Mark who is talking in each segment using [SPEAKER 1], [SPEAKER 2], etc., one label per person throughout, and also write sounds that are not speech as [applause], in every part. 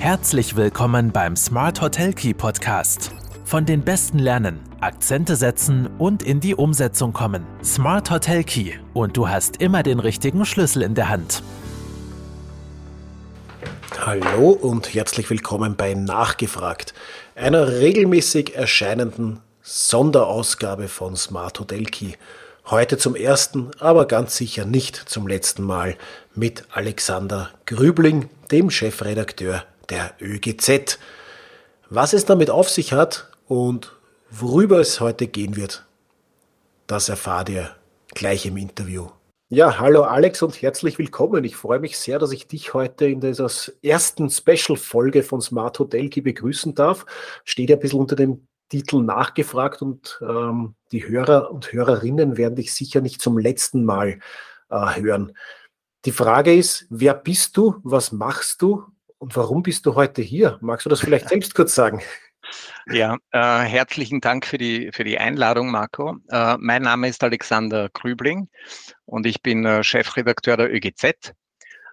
[SPEAKER 1] Herzlich willkommen beim Smart Hotel Key Podcast. Von den Besten lernen, Akzente setzen und in die Umsetzung kommen. Smart Hotel Key und du hast immer den richtigen Schlüssel in der Hand.
[SPEAKER 2] Hallo und herzlich willkommen bei Nachgefragt, einer regelmäßig erscheinenden Sonderausgabe von Smart Hotel Key. Heute zum ersten, aber ganz sicher nicht zum letzten Mal mit Alexander Grübling, dem Chefredakteur der ÖGZ. Was es damit auf sich hat und worüber es heute gehen wird, das erfahrt ihr gleich im Interview. Ja, hallo Alex und herzlich willkommen. Ich freue mich sehr, dass ich dich heute in dieser ersten Special-Folge von Smart Hotel Key begrüßen darf. Steht ja ein bisschen unter dem Titel nachgefragt und ähm, die Hörer und Hörerinnen werden dich sicher nicht zum letzten Mal äh, hören. Die Frage ist, wer bist du, was machst du und warum bist du heute hier? Magst du das vielleicht [laughs] selbst kurz sagen?
[SPEAKER 3] Ja, äh, herzlichen Dank für die, für die Einladung, Marco. Äh, mein Name ist Alexander Grübling und ich bin äh, Chefredakteur der ÖGZ.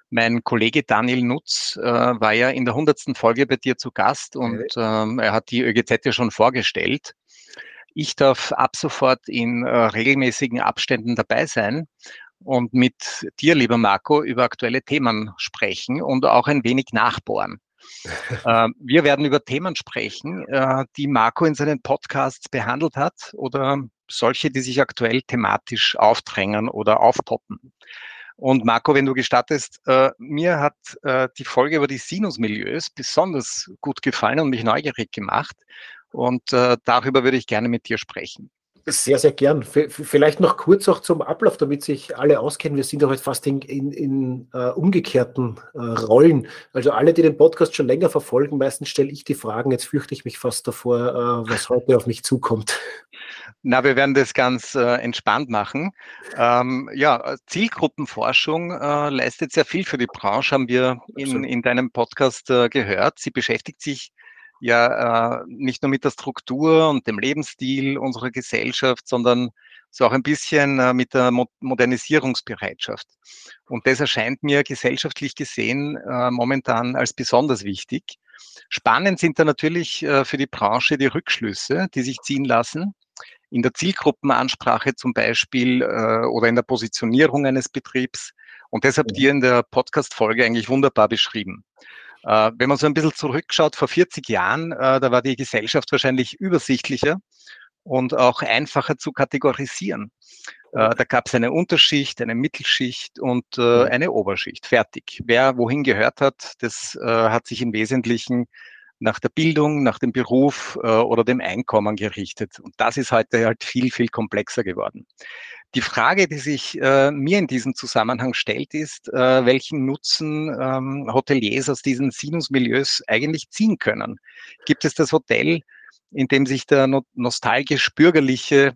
[SPEAKER 3] Mein Kollege Daniel Nutz äh, war ja in der hundertsten Folge bei dir zu Gast und ähm, er hat die ÖGZ ja schon vorgestellt. Ich darf ab sofort in äh, regelmäßigen Abständen dabei sein und mit dir, lieber Marco, über aktuelle Themen sprechen und auch ein wenig nachbohren. [laughs] äh, wir werden über Themen sprechen, äh, die Marco in seinen Podcasts behandelt hat oder solche, die sich aktuell thematisch aufdrängen oder aufpoppen. Und Marco, wenn du gestattest, äh, mir hat die Folge über die Sinusmilieus besonders gut gefallen und mich neugierig gemacht. Und darüber würde ich gerne mit dir sprechen.
[SPEAKER 2] Sehr, sehr gern. Vielleicht noch kurz auch zum Ablauf, damit sich alle auskennen. Wir sind ja heute fast in, in, in uh, umgekehrten uh, Rollen. Also alle, die den Podcast schon länger verfolgen, meistens stelle ich die Fragen. Jetzt fürchte ich mich fast davor, uh, was heute auf mich zukommt.
[SPEAKER 3] Na, wir werden das ganz entspannt machen. Ähm, ja, Zielgruppenforschung leistet sehr viel für die Branche, haben wir in, in deinem Podcast gehört. Sie beschäftigt sich ja äh, nicht nur mit der Struktur und dem Lebensstil unserer Gesellschaft, sondern so auch ein bisschen äh, mit der Mo Modernisierungsbereitschaft. Und das erscheint mir gesellschaftlich gesehen äh, momentan als besonders wichtig. Spannend sind da natürlich für die Branche die Rückschlüsse, die sich ziehen lassen. In der Zielgruppenansprache zum Beispiel oder in der Positionierung eines Betriebs. Und das habt ihr in der Podcast-Folge eigentlich wunderbar beschrieben. Äh, wenn man so ein bisschen zurückschaut, vor 40 Jahren, äh, da war die Gesellschaft wahrscheinlich übersichtlicher und auch einfacher zu kategorisieren. Äh, da gab es eine Unterschicht, eine Mittelschicht und äh, eine Oberschicht. Fertig. Wer wohin gehört hat, das hat sich im Wesentlichen nach der Bildung, nach dem Beruf oder dem Einkommen gerichtet. Und das ist heute halt viel, viel komplexer geworden. Die Frage, die sich äh, mir in diesem Zusammenhang stellt, ist, äh, welchen Nutzen ähm, Hoteliers aus diesen Sinusmilieus eigentlich ziehen können. Gibt es das Hotel, in dem sich der no nostalgisch-bürgerliche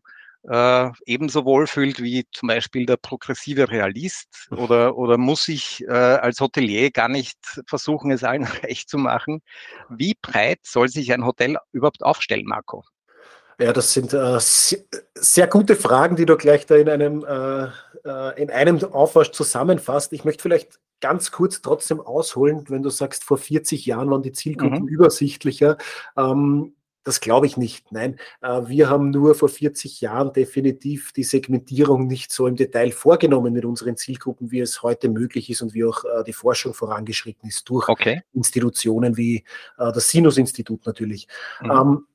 [SPEAKER 3] äh, ebenso wohlfühlt wie zum Beispiel der progressive Realist? Oder, oder muss ich äh, als Hotelier gar nicht versuchen, es allen [laughs] recht zu machen? Wie breit soll sich ein Hotel überhaupt aufstellen, Marco?
[SPEAKER 2] Ja, das sind äh, sehr, gute Fragen, die du gleich da in einem, äh, äh, in einem Aufwasch zusammenfasst. Ich möchte vielleicht ganz kurz trotzdem ausholen, wenn du sagst, vor 40 Jahren waren die Zielgruppen mhm. übersichtlicher. Ähm, das glaube ich nicht. Nein, äh, wir haben nur vor 40 Jahren definitiv die Segmentierung nicht so im Detail vorgenommen mit unseren Zielgruppen, wie es heute möglich ist und wie auch äh, die Forschung vorangeschritten ist durch okay. Institutionen wie das Sinus-Institut natürlich. Mhm.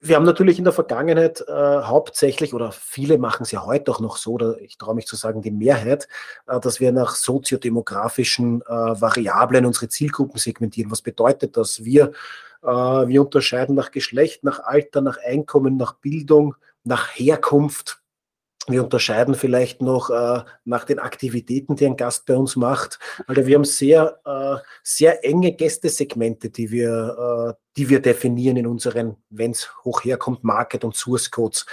[SPEAKER 2] Wir haben natürlich in der Vergangenheit äh, hauptsächlich, oder viele machen es ja heute auch noch so, oder ich traue mich zu sagen, die Mehrheit, äh, dass wir nach soziodemografischen äh, Variablen unsere Zielgruppen segmentieren. Was bedeutet das? Wir, äh, wir unterscheiden nach Geschlecht, nach Alter, nach Einkommen, nach Bildung, nach Herkunft, wir unterscheiden vielleicht noch äh, nach den Aktivitäten, die ein Gast bei uns macht. Also wir haben sehr, äh, sehr enge Gästesegmente, die wir, äh, die wir definieren in unseren, wenn es hoch herkommt, Market- und Source-Codes.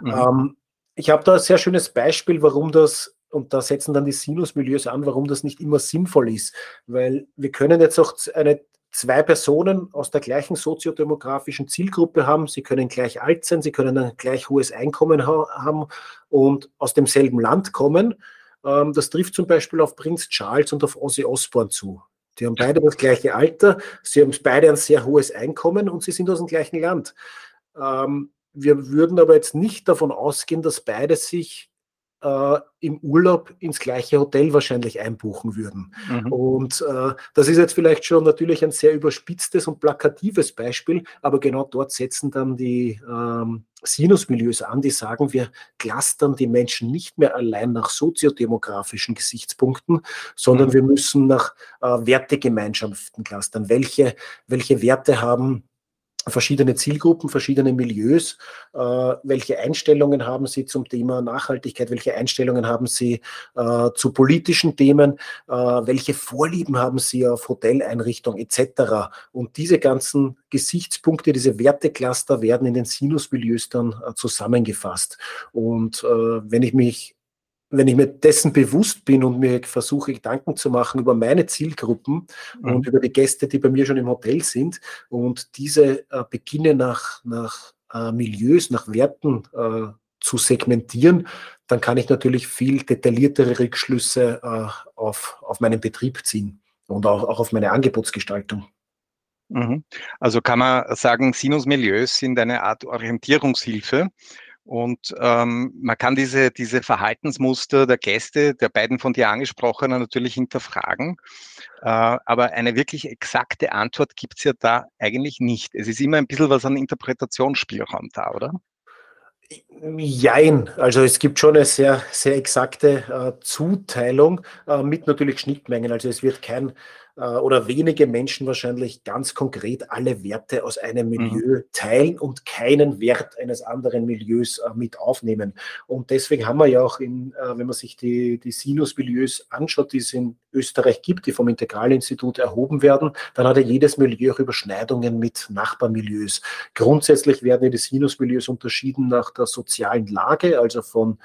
[SPEAKER 2] Mhm. Ähm, ich habe da ein sehr schönes Beispiel, warum das, und da setzen dann die Sinus-Milieus an, warum das nicht immer sinnvoll ist. Weil wir können jetzt auch eine zwei Personen aus der gleichen soziodemografischen Zielgruppe haben. Sie können gleich alt sein, sie können ein gleich hohes Einkommen ha haben und aus demselben Land kommen. Ähm, das trifft zum Beispiel auf Prinz Charles und auf Ozzy Osbourne zu. Die haben beide das gleiche Alter, sie haben beide ein sehr hohes Einkommen und sie sind aus dem gleichen Land. Ähm, wir würden aber jetzt nicht davon ausgehen, dass beide sich äh, im Urlaub ins gleiche Hotel wahrscheinlich einbuchen würden. Mhm. Und äh, das ist jetzt vielleicht schon natürlich ein sehr überspitztes und plakatives Beispiel, aber genau dort setzen dann die ähm, Sinusmilieus an, die sagen, wir clustern die Menschen nicht mehr allein nach soziodemografischen Gesichtspunkten, sondern mhm. wir müssen nach äh, Wertegemeinschaften clustern. Welche, welche Werte haben verschiedene Zielgruppen, verschiedene Milieus. Äh, welche Einstellungen haben Sie zum Thema Nachhaltigkeit? Welche Einstellungen haben Sie äh, zu politischen Themen? Äh, welche Vorlieben haben Sie auf Hoteleinrichtung etc.? Und diese ganzen Gesichtspunkte, diese Wertecluster werden in den Sinusmilieus dann äh, zusammengefasst. Und äh, wenn ich mich wenn ich mir dessen bewusst bin und mir versuche, Gedanken zu machen über meine Zielgruppen mhm. und über die Gäste, die bei mir schon im Hotel sind und diese äh, beginne nach, nach äh, Milieus, nach Werten äh, zu segmentieren, dann kann ich natürlich viel detailliertere Rückschlüsse äh, auf, auf meinen Betrieb ziehen und auch, auch auf meine Angebotsgestaltung.
[SPEAKER 3] Mhm. Also kann man sagen, Sinus-Milieus sind eine Art Orientierungshilfe und ähm, man kann diese, diese Verhaltensmuster der Gäste, der beiden von dir angesprochenen, natürlich hinterfragen. Äh, aber eine wirklich exakte Antwort gibt es ja da eigentlich nicht. Es ist immer ein bisschen was an Interpretationsspielraum da, oder?
[SPEAKER 2] Jein, also es gibt schon eine sehr, sehr exakte äh, Zuteilung äh, mit natürlich Schnittmengen. Also es wird kein äh, oder wenige Menschen wahrscheinlich ganz konkret alle Werte aus einem mhm. Milieu mhm. teilen und keinen Wert eines anderen Milieus äh, mit aufnehmen. Und deswegen haben wir ja auch, in, äh, wenn man sich die, die Sinus-Milieus anschaut, die es in Österreich gibt, die vom Integralinstitut erhoben werden, dann hat ja jedes Milieu auch Überschneidungen mit Nachbarmilieus. Grundsätzlich werden die Sinus-Milieus unterschieden nach der sozialen Lage, also von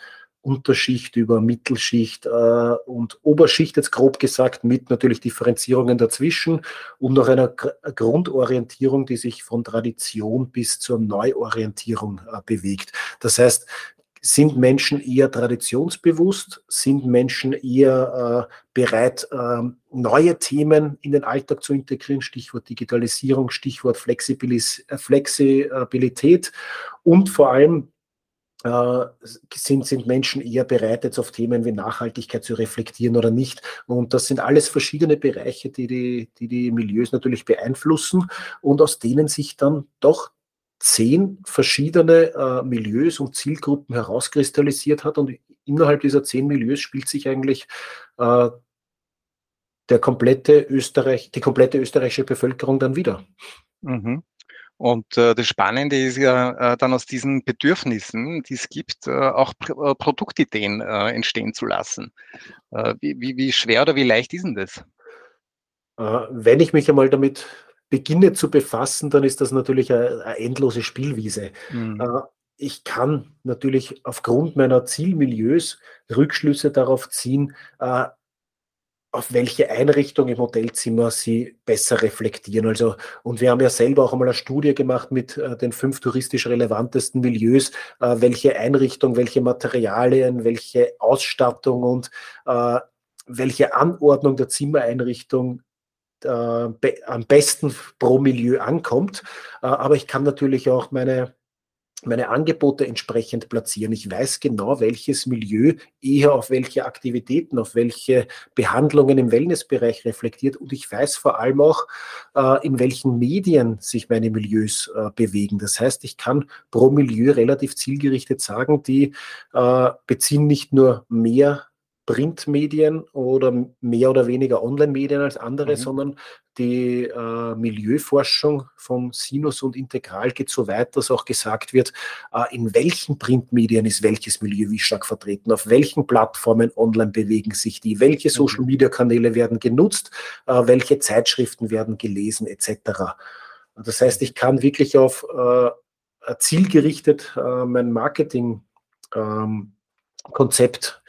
[SPEAKER 2] Unterschicht über Mittelschicht äh, und Oberschicht, jetzt grob gesagt, mit natürlich Differenzierungen dazwischen und noch einer Grundorientierung, die sich von Tradition bis zur Neuorientierung äh, bewegt. Das heißt, sind Menschen eher traditionsbewusst? Sind Menschen eher äh, bereit, äh, neue Themen in den Alltag zu integrieren? Stichwort Digitalisierung, Stichwort Flexibilis äh, Flexibilität und vor allem sind, sind Menschen eher bereit, jetzt auf Themen wie Nachhaltigkeit zu reflektieren oder nicht. Und das sind alles verschiedene Bereiche, die die, die, die Milieus natürlich beeinflussen und aus denen sich dann doch zehn verschiedene äh, Milieus und Zielgruppen herauskristallisiert hat. Und innerhalb dieser zehn Milieus spielt sich eigentlich äh, der komplette Österreich, die komplette österreichische Bevölkerung dann wieder.
[SPEAKER 3] Mhm. Und äh, das Spannende ist ja äh, dann aus diesen Bedürfnissen, die es gibt, äh, auch Pr äh, Produktideen äh, entstehen zu lassen. Äh, wie, wie, wie, schwer oder wie leicht ist denn das?
[SPEAKER 2] wenn ich mich einmal damit beginne zu befassen, dann ist das natürlich eine, eine endlose Spielwiese. Mhm. ich kann natürlich aufgrund meiner Zielmilieus Rückschlüsse darauf ziehen, auf welche Einrichtung im Hotelzimmer sie besser reflektieren. Also, und wir haben ja selber auch einmal eine Studie gemacht mit äh, den fünf touristisch relevantesten Milieus, äh, welche Einrichtung, welche Materialien, welche Ausstattung und äh, welche Anordnung der Zimmereinrichtung äh, be am besten pro Milieu ankommt. Äh, aber ich kann natürlich auch meine meine Angebote entsprechend platzieren. Ich weiß genau, welches Milieu eher auf welche Aktivitäten, auf welche Behandlungen im Wellnessbereich reflektiert und ich weiß vor allem auch, äh, in welchen Medien sich meine Milieus äh, bewegen. Das heißt, ich kann pro Milieu relativ zielgerichtet sagen, die äh, beziehen nicht nur mehr Printmedien oder mehr oder weniger Online-Medien als andere, mhm. sondern die äh, Milieuforschung von Sinus und Integral geht so weit, dass auch gesagt wird, äh, in welchen Printmedien ist welches Milieu wie stark vertreten, auf welchen Plattformen online bewegen sich die, welche mhm. Social-Media-Kanäle werden genutzt, äh, welche Zeitschriften werden gelesen etc. Das heißt, ich kann wirklich auf äh, zielgerichtet äh, mein Marketing-Konzept ähm,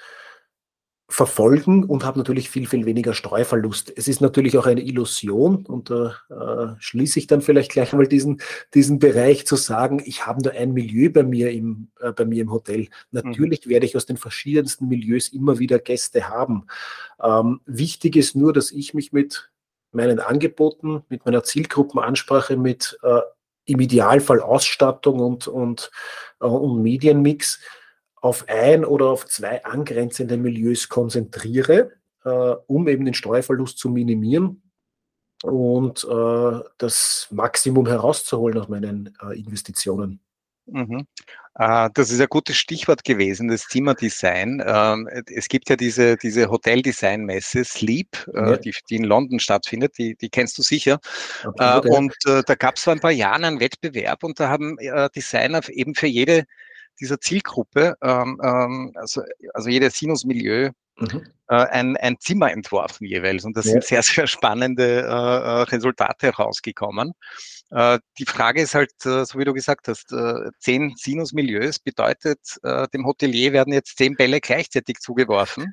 [SPEAKER 2] verfolgen und habe natürlich viel, viel weniger Streuverlust. Es ist natürlich auch eine Illusion und da äh, schließe ich dann vielleicht gleich einmal diesen, diesen Bereich zu sagen, ich habe nur ein Milieu bei mir im, äh, bei mir im Hotel. Natürlich mhm. werde ich aus den verschiedensten Milieus immer wieder Gäste haben. Ähm, wichtig ist nur, dass ich mich mit meinen Angeboten, mit meiner Zielgruppenansprache, mit äh, im Idealfall Ausstattung und, und, äh, und Medienmix auf ein oder auf zwei angrenzende Milieus konzentriere, äh, um eben den Steuerverlust zu minimieren und äh, das Maximum herauszuholen aus meinen äh, Investitionen.
[SPEAKER 3] Mhm. Äh, das ist ein gutes Stichwort gewesen, das Zimmerdesign. Ähm, es gibt ja diese, diese Hoteldesign-Messe Sleep, äh, ja. die, die, in London stattfindet, die, die kennst du sicher. Absolut, ja. Und da gab es vor ein paar Jahren einen Wettbewerb und da haben Designer eben für jede dieser Zielgruppe, ähm, ähm, also, also jeder Sinus-Milieu, mhm. ein, ein Zimmer entworfen jeweils. Und da ja. sind sehr, sehr spannende Resultate herausgekommen. Äh, die Frage ist halt, äh, so wie du gesagt hast, äh, zehn Sinusmilieus bedeutet, dem Hotelier werden jetzt zehn Bälle gleichzeitig zugeworfen.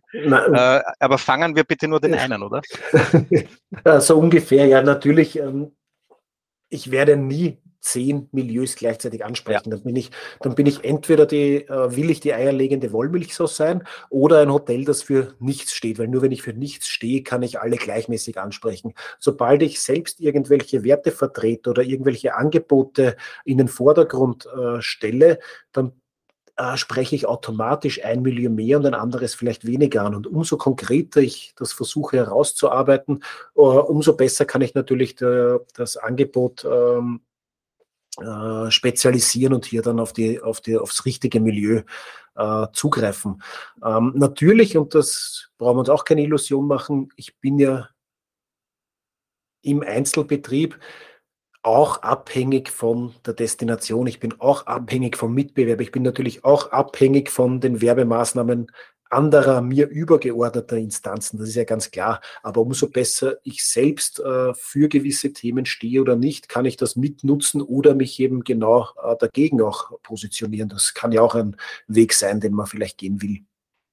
[SPEAKER 3] Aber fangen wir bitte nur den einen, oder? [laughs]
[SPEAKER 2] so ungefähr, ja, natürlich. Ähm, ich werde nie zehn Milieus gleichzeitig ansprechen. Ja. Dann, bin ich, dann bin ich entweder die, äh, will ich die eierlegende Wollmilchsau sein oder ein Hotel, das für nichts steht, weil nur wenn ich für nichts stehe, kann ich alle gleichmäßig ansprechen. Sobald ich selbst irgendwelche Werte vertrete oder irgendwelche Angebote in den Vordergrund äh, stelle, dann äh, spreche ich automatisch ein Milieu mehr und ein anderes vielleicht weniger an. Und umso konkreter ich das versuche herauszuarbeiten, uh, umso besser kann ich natürlich de, das Angebot ähm, äh, spezialisieren und hier dann auf die, auf die, aufs richtige Milieu äh, zugreifen. Ähm, natürlich, und das brauchen wir uns auch keine Illusion machen, ich bin ja im Einzelbetrieb auch abhängig von der Destination. Ich bin auch abhängig vom Mitbewerb. Ich bin natürlich auch abhängig von den Werbemaßnahmen anderer mir übergeordneter Instanzen, das ist ja ganz klar. Aber umso besser ich selbst äh, für gewisse Themen stehe oder nicht, kann ich das mitnutzen oder mich eben genau äh, dagegen auch positionieren. Das kann ja auch ein Weg sein, den man vielleicht gehen will.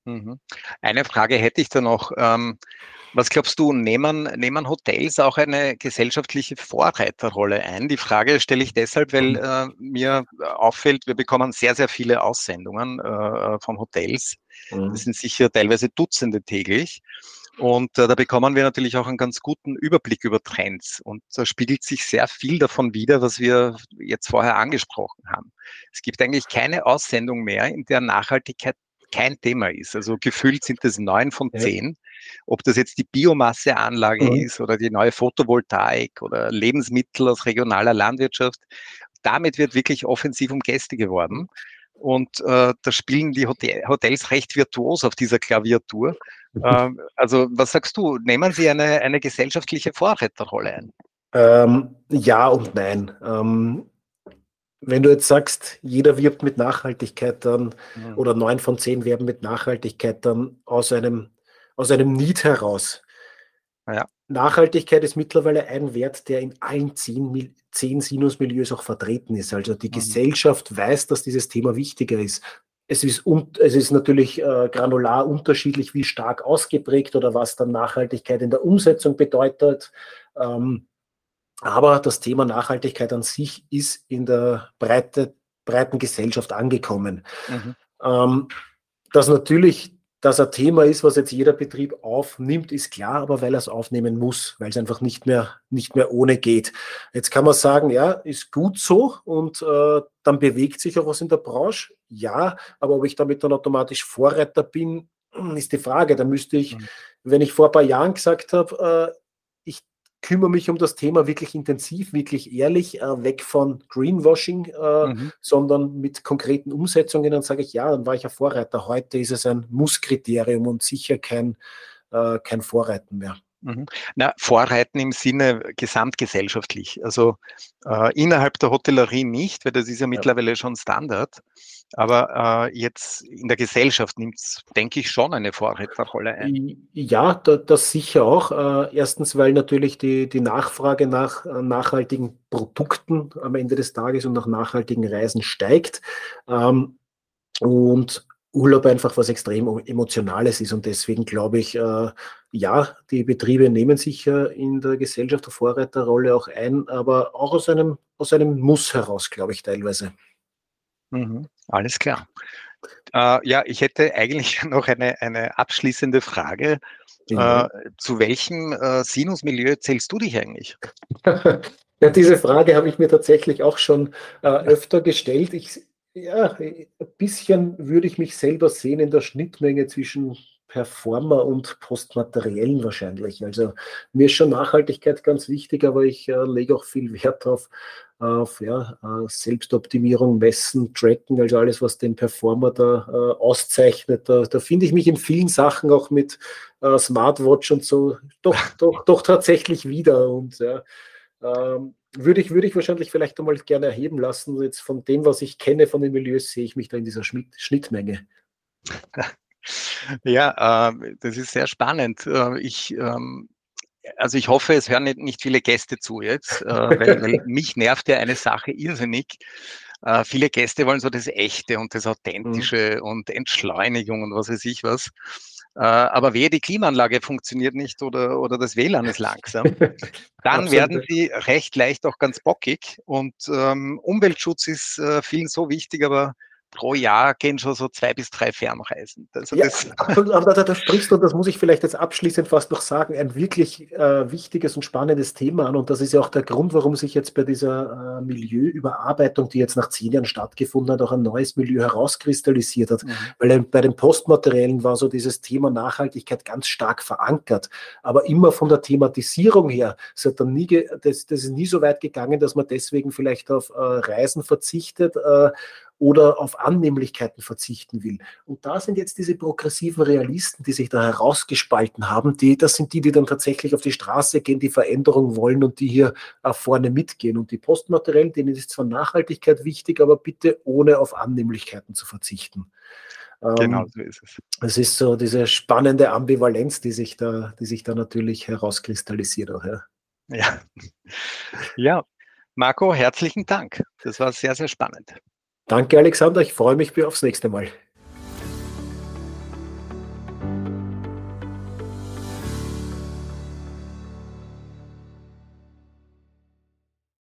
[SPEAKER 3] Mhm. Eine Frage hätte ich da noch. Ähm, was glaubst du, nehmen, nehmen Hotels auch eine gesellschaftliche Vorreiterrolle ein? Die Frage stelle ich deshalb, weil mhm. äh, mir auffällt, wir bekommen sehr, sehr viele Aussendungen äh, von Hotels. Mhm. Das sind sicher teilweise Dutzende täglich. Und äh, da bekommen wir natürlich auch einen ganz guten Überblick über Trends. Und da spiegelt sich sehr viel davon wider, was wir jetzt vorher angesprochen haben. Es gibt eigentlich keine Aussendung mehr, in der Nachhaltigkeit kein Thema ist. Also gefühlt sind es neun von zehn. Ob das jetzt die Biomasseanlage mhm. ist oder die neue Photovoltaik oder Lebensmittel aus regionaler Landwirtschaft. Damit wird wirklich offensiv um Gäste geworben. Und äh, da spielen die Hotel Hotels recht virtuos auf dieser Klaviatur. Mhm. Ähm, also was sagst du? Nehmen Sie eine, eine gesellschaftliche Vorreiterrolle ein?
[SPEAKER 2] Ähm, ja und nein. Ähm, wenn du jetzt sagst, jeder wirbt mit Nachhaltigkeit dann mhm. oder neun von zehn werben mit Nachhaltigkeit dann aus einem, aus einem Need heraus. Ja. Nachhaltigkeit ist mittlerweile ein Wert, der in allen zehn, zehn Sinusmilieus auch vertreten ist. Also die mhm. Gesellschaft weiß, dass dieses Thema wichtiger ist. Es ist, es ist natürlich äh, granular unterschiedlich, wie stark ausgeprägt oder was dann Nachhaltigkeit in der Umsetzung bedeutet. Ähm, aber das Thema Nachhaltigkeit an sich ist in der breite, breiten Gesellschaft angekommen. Mhm. Ähm, dass natürlich das ein Thema ist, was jetzt jeder Betrieb aufnimmt, ist klar, aber weil er es aufnehmen muss, weil es einfach nicht mehr, nicht mehr ohne geht. Jetzt kann man sagen, ja, ist gut so und äh, dann bewegt sich auch was in der Branche. Ja, aber ob ich damit dann automatisch Vorreiter bin, ist die Frage. Da müsste ich, mhm. wenn ich vor ein paar Jahren gesagt habe, äh, kümmere mich um das Thema wirklich intensiv, wirklich ehrlich, äh, weg von Greenwashing, äh, mhm. sondern mit konkreten Umsetzungen. Dann sage ich, ja, dann war ich ein Vorreiter. Heute ist es ein Musskriterium und sicher kein, äh, kein Vorreiten mehr.
[SPEAKER 3] Mhm. Na, Vorreiten im Sinne gesamtgesellschaftlich. Also äh, innerhalb der Hotellerie nicht, weil das ist ja, ja. mittlerweile schon Standard. Aber äh, jetzt in der Gesellschaft nimmt es, denke ich, schon eine Vorreiterrolle ein.
[SPEAKER 2] Ja, da, das sicher auch. Äh, erstens, weil natürlich die, die Nachfrage nach äh, nachhaltigen Produkten am Ende des Tages und nach nachhaltigen Reisen steigt. Ähm, und Urlaub einfach was extrem Emotionales ist. Und deswegen glaube ich, äh, ja, die Betriebe nehmen sich ja in der Gesellschaft der Vorreiterrolle auch ein, aber auch aus einem, aus einem Muss heraus, glaube ich, teilweise.
[SPEAKER 3] Mhm, alles klar. Äh, ja, ich hätte eigentlich [laughs] noch eine, eine abschließende Frage. Äh, zu welchem äh, Sinusmilieu zählst du dich eigentlich? [laughs]
[SPEAKER 2] ja, diese Frage habe ich mir tatsächlich auch schon äh, öfter gestellt. Ich, ja, ein bisschen würde ich mich selber sehen in der Schnittmenge zwischen Performer und Postmateriellen wahrscheinlich. Also mir ist schon Nachhaltigkeit ganz wichtig, aber ich äh, lege auch viel Wert auf, auf ja, äh, Selbstoptimierung, Messen, Tracken, also alles, was den Performer da äh, auszeichnet. Da, da finde ich mich in vielen Sachen auch mit äh, Smartwatch und so doch, [laughs] doch, doch tatsächlich wieder. Und ja, ähm, würde ich, würde ich wahrscheinlich vielleicht einmal gerne erheben lassen. Jetzt von dem, was ich kenne von den Milieus, sehe ich mich da in dieser Schnittmenge. [laughs]
[SPEAKER 3] Ja, äh, das ist sehr spannend. Äh, ich, ähm, also ich hoffe, es hören nicht, nicht viele Gäste zu jetzt, äh, weil, weil [laughs] mich nervt ja eine Sache irrsinnig. Äh, viele Gäste wollen so das Echte und das Authentische mhm. und Entschleunigung und was weiß ich was. Äh, aber wehe, die Klimaanlage funktioniert nicht oder, oder das WLAN ist langsam, dann werden sie recht leicht auch ganz bockig. Und ähm, Umweltschutz ist äh, vielen so wichtig, aber pro Jahr gehen schon so zwei bis drei Fernreisen.
[SPEAKER 2] Also ja, [laughs] aber da, da, sprichst du, und das muss ich vielleicht jetzt abschließend fast noch sagen, ein wirklich äh, wichtiges und spannendes Thema an. Und das ist ja auch der Grund, warum sich jetzt bei dieser äh, Milieuüberarbeitung, die jetzt nach zehn Jahren stattgefunden hat, auch ein neues Milieu herauskristallisiert hat. Mhm. Weil bei den Postmateriellen war so dieses Thema Nachhaltigkeit ganz stark verankert. Aber immer von der Thematisierung her, es hat dann nie das, das ist nie so weit gegangen, dass man deswegen vielleicht auf äh, Reisen verzichtet äh, oder auf Annehmlichkeiten verzichten will. Und da sind jetzt diese progressiven Realisten, die sich da herausgespalten haben, die, das sind die, die dann tatsächlich auf die Straße gehen, die Veränderung wollen und die hier äh, vorne mitgehen. Und die Postmateriellen, denen ist zwar Nachhaltigkeit wichtig, aber bitte ohne auf Annehmlichkeiten zu verzichten.
[SPEAKER 3] Genau, ähm, so ist es.
[SPEAKER 2] Es ist so diese spannende Ambivalenz, die sich da, die sich da natürlich herauskristallisiert auch, ja.
[SPEAKER 3] Ja. [laughs] ja, Marco, herzlichen Dank. Das war sehr, sehr spannend.
[SPEAKER 2] Danke, Alexander. Ich freue mich aufs nächste Mal.